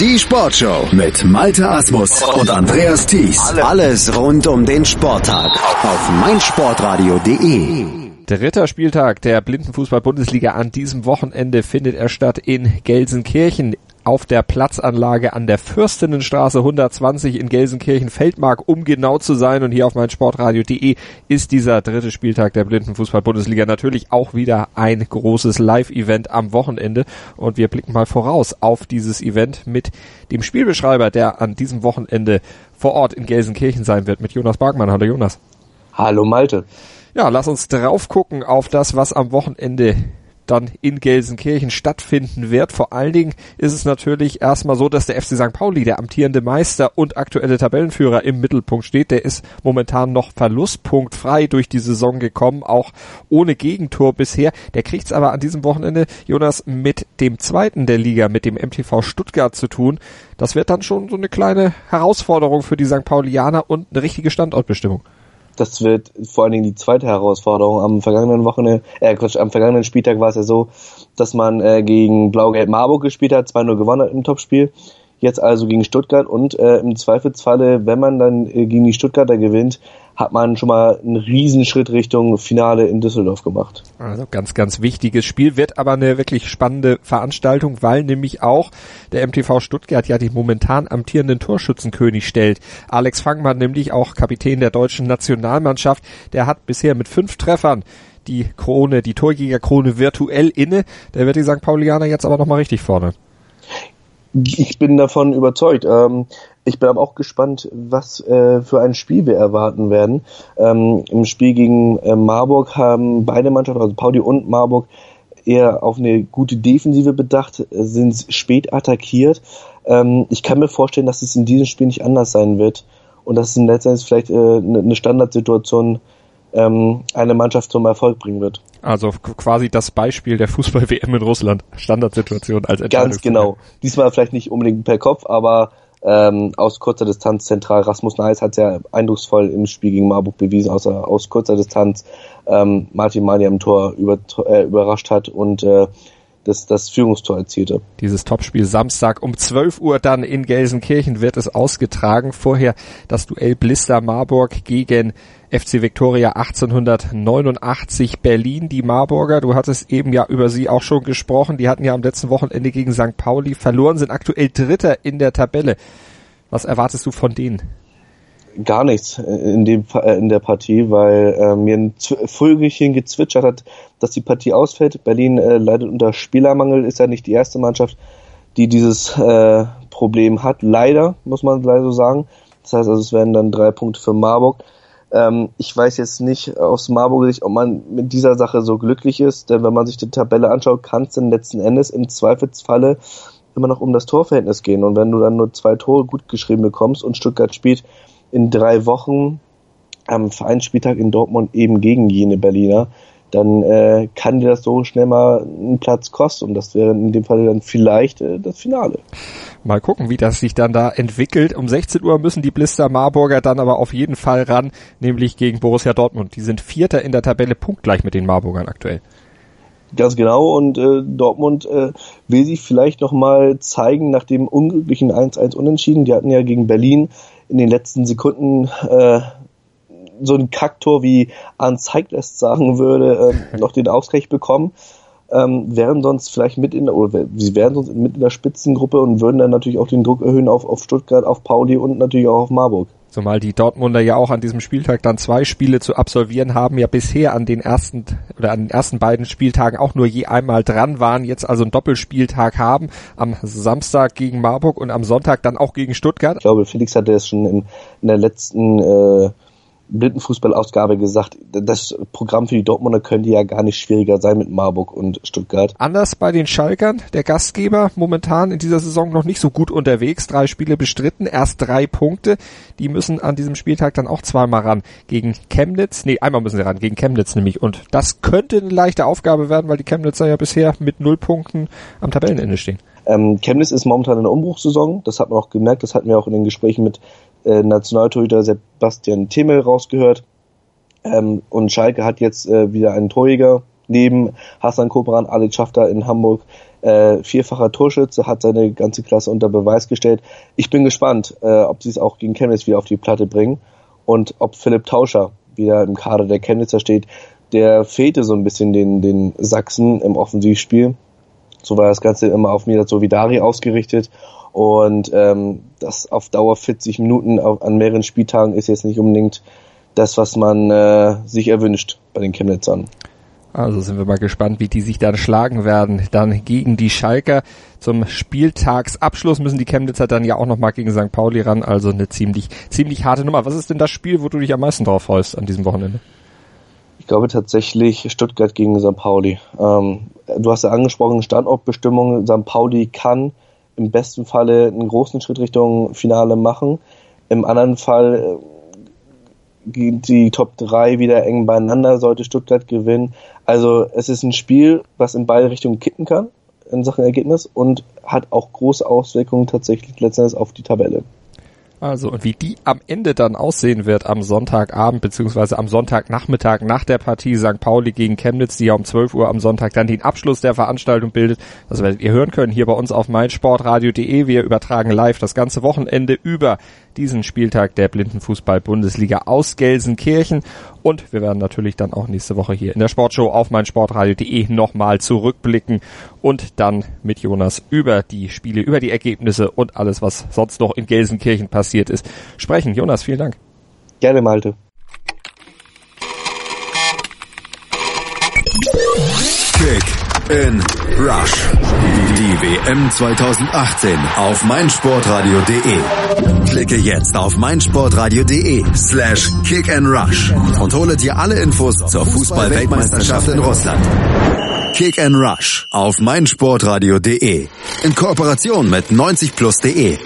Die Sportshow mit Malte Asmus und Andreas Thies. Alles rund um den Sporttag auf meinsportradio.de. Dritter Spieltag der Blindenfußball-Bundesliga an diesem Wochenende findet er statt in Gelsenkirchen auf der Platzanlage an der Fürstinnenstraße 120 in Gelsenkirchen-Feldmark, um genau zu sein. Und hier auf meinsportradio.de ist dieser dritte Spieltag der Blindenfußball-Bundesliga natürlich auch wieder ein großes Live-Event am Wochenende. Und wir blicken mal voraus auf dieses Event mit dem Spielbeschreiber, der an diesem Wochenende vor Ort in Gelsenkirchen sein wird, mit Jonas Barkmann. Hallo Jonas. Hallo Malte. Ja, lass uns drauf gucken auf das, was am Wochenende dann in Gelsenkirchen stattfinden wird. Vor allen Dingen ist es natürlich erstmal so, dass der FC St. Pauli, der amtierende Meister und aktuelle Tabellenführer im Mittelpunkt steht. Der ist momentan noch verlustpunktfrei durch die Saison gekommen, auch ohne Gegentor bisher. Der kriegt es aber an diesem Wochenende, Jonas, mit dem zweiten der Liga, mit dem MTV Stuttgart zu tun. Das wird dann schon so eine kleine Herausforderung für die St. Paulianer und eine richtige Standortbestimmung das wird vor allen Dingen die zweite Herausforderung. Am vergangenen Wochenende, äh Quatsch, am vergangenen Spieltag war es ja so, dass man äh, gegen Blau-Gelb Marburg gespielt hat, 2-0 gewonnen hat im Topspiel. Jetzt also gegen Stuttgart und äh, im Zweifelsfalle, wenn man dann äh, gegen die Stuttgarter gewinnt, hat man schon mal einen Riesenschritt Richtung Finale in Düsseldorf gemacht. Also ganz, ganz wichtiges Spiel, wird aber eine wirklich spannende Veranstaltung, weil nämlich auch der MTV Stuttgart ja den momentan amtierenden Torschützenkönig stellt. Alex Fangmann, nämlich auch Kapitän der deutschen Nationalmannschaft, der hat bisher mit fünf Treffern die Krone, die Torjägerkrone virtuell inne. Der wird die St. Paulianer jetzt aber nochmal richtig vorne. Ich bin davon überzeugt. Ähm, ich bin aber auch gespannt, was äh, für ein Spiel wir erwarten werden. Ähm, Im Spiel gegen äh, Marburg haben beide Mannschaften, also Pauli und Marburg, eher auf eine gute Defensive bedacht, sind spät attackiert. Ähm, ich kann mir vorstellen, dass es in diesem Spiel nicht anders sein wird und dass es in letztendlich vielleicht äh, eine Standardsituation ähm, eine Mannschaft zum Erfolg bringen wird. Also quasi das Beispiel der Fußball-WM in Russland. Standardsituation als Ganz genau. Diesmal vielleicht nicht unbedingt per Kopf, aber ähm, aus kurzer Distanz zentral. Rasmus Neis hat sehr eindrucksvoll im Spiel gegen Marburg bewiesen, außer aus kurzer Distanz ähm, Martin Mania im Tor über, äh, überrascht hat und äh, das, das Führungstor erzielte. Dieses Topspiel Samstag um 12 Uhr dann in Gelsenkirchen wird es ausgetragen. Vorher das Duell Blister Marburg gegen FC Victoria 1889 Berlin. Die Marburger, du hattest eben ja über sie auch schon gesprochen, die hatten ja am letzten Wochenende gegen St. Pauli verloren, sind aktuell Dritter in der Tabelle. Was erwartest du von denen? Gar nichts in, dem, äh, in der Partie, weil äh, mir ein Vögelchen gezwitschert hat, dass die Partie ausfällt. Berlin äh, leidet unter Spielermangel, ist ja nicht die erste Mannschaft, die dieses äh, Problem hat. Leider, muss man leider so sagen. Das heißt also, es werden dann drei Punkte für Marburg. Ähm, ich weiß jetzt nicht aus Marburger Sicht, ob man mit dieser Sache so glücklich ist, denn wenn man sich die Tabelle anschaut, kann es dann letzten Endes im Zweifelsfalle immer noch um das Torverhältnis gehen. Und wenn du dann nur zwei Tore gut geschrieben bekommst und Stuttgart spielt in drei Wochen am Vereinsspieltag in Dortmund eben gegen jene Berliner, dann äh, kann dir das so schnell mal einen Platz kosten. Und das wäre in dem Fall dann vielleicht äh, das Finale. Mal gucken, wie das sich dann da entwickelt. Um 16 Uhr müssen die Blister Marburger dann aber auf jeden Fall ran, nämlich gegen Borussia Dortmund. Die sind Vierter in der Tabelle, punktgleich mit den Marburgern aktuell. Ganz genau und äh, Dortmund äh, will sich vielleicht nochmal zeigen nach dem unglücklichen 1-1 Unentschieden. Die hatten ja gegen Berlin in den letzten Sekunden äh, so ein Kacktor wie Arne Zeiglässt sagen würde, äh, noch den Ausgleich bekommen. Ähm, wären sonst vielleicht mit in der, oder sie wären sonst mit in der Spitzengruppe und würden dann natürlich auch den Druck erhöhen auf, auf Stuttgart, auf Pauli und natürlich auch auf Marburg. Zumal die Dortmunder ja auch an diesem Spieltag dann zwei Spiele zu absolvieren haben, ja bisher an den ersten oder an den ersten beiden Spieltagen auch nur je einmal dran waren, jetzt also einen Doppelspieltag haben, am Samstag gegen Marburg und am Sonntag dann auch gegen Stuttgart. Ich glaube, Felix hatte es schon in, in der letzten äh, Blindenfußballausgabe gesagt, das Programm für die Dortmunder könnte ja gar nicht schwieriger sein mit Marburg und Stuttgart. Anders bei den Schalkern, der Gastgeber momentan in dieser Saison noch nicht so gut unterwegs, drei Spiele bestritten, erst drei Punkte, die müssen an diesem Spieltag dann auch zweimal ran gegen Chemnitz, nee, einmal müssen sie ran, gegen Chemnitz nämlich. Und das könnte eine leichte Aufgabe werden, weil die Chemnitzer ja bisher mit null Punkten am Tabellenende stehen. Ähm, Chemnitz ist momentan in der Umbruchssaison, das hat man auch gemerkt, das hatten wir auch in den Gesprächen mit äh, Nationaltorhüter Sebastian Themel rausgehört. Ähm, und Schalke hat jetzt äh, wieder einen Torjäger neben Hassan Kobran, Ali Schafter in Hamburg äh, vierfacher Torschütze, hat seine ganze Klasse unter Beweis gestellt. Ich bin gespannt, äh, ob sie es auch gegen Chemnitz wieder auf die Platte bringen und ob Philipp Tauscher wieder im Kader der Chemnitzer steht. Der fehlte so ein bisschen den, den Sachsen im Offensivspiel. So war das Ganze immer auf Mirat Sovidari ausgerichtet. Und ähm, das auf Dauer 40 Minuten auf, an mehreren Spieltagen ist jetzt nicht unbedingt das, was man äh, sich erwünscht bei den Chemnitzern. Also sind wir mal gespannt, wie die sich dann schlagen werden. Dann gegen die Schalker. Zum Spieltagsabschluss müssen die Chemnitzer dann ja auch nochmal gegen St. Pauli ran. Also eine ziemlich, ziemlich harte Nummer. Was ist denn das Spiel, wo du dich am meisten drauf freust an diesem Wochenende? Ich glaube tatsächlich Stuttgart gegen St. Pauli. Ähm, du hast ja angesprochen, Standortbestimmung. St. Pauli kann im besten Falle einen großen Schritt Richtung Finale machen. Im anderen Fall äh, die Top 3 wieder eng beieinander, sollte Stuttgart gewinnen. Also es ist ein Spiel, was in beide Richtungen kippen kann in Sachen Ergebnis und hat auch große Auswirkungen tatsächlich letztendlich auf die Tabelle. Also, und wie die am Ende dann aussehen wird am Sonntagabend beziehungsweise am Sonntagnachmittag nach der Partie St. Pauli gegen Chemnitz, die ja um 12 Uhr am Sonntag dann den Abschluss der Veranstaltung bildet. Das werdet ihr hören können hier bei uns auf meinsportradio.de. Wir übertragen live das ganze Wochenende über diesen Spieltag der Blindenfußball-Bundesliga aus Gelsenkirchen. Und wir werden natürlich dann auch nächste Woche hier in der Sportshow auf meinsportradio.de nochmal zurückblicken und dann mit Jonas über die Spiele, über die Ergebnisse und alles, was sonst noch in Gelsenkirchen passiert ist, sprechen. Jonas, vielen Dank. Gerne, Malte. Kick in Rush. Die WM 2018 auf meinsportradio.de. Klicke jetzt auf meinsportradio.de slash kick and rush und hole dir alle Infos zur Fußball-Weltmeisterschaft in Russland. Kick and Rush auf meinsportradio.de in Kooperation mit 90plus.de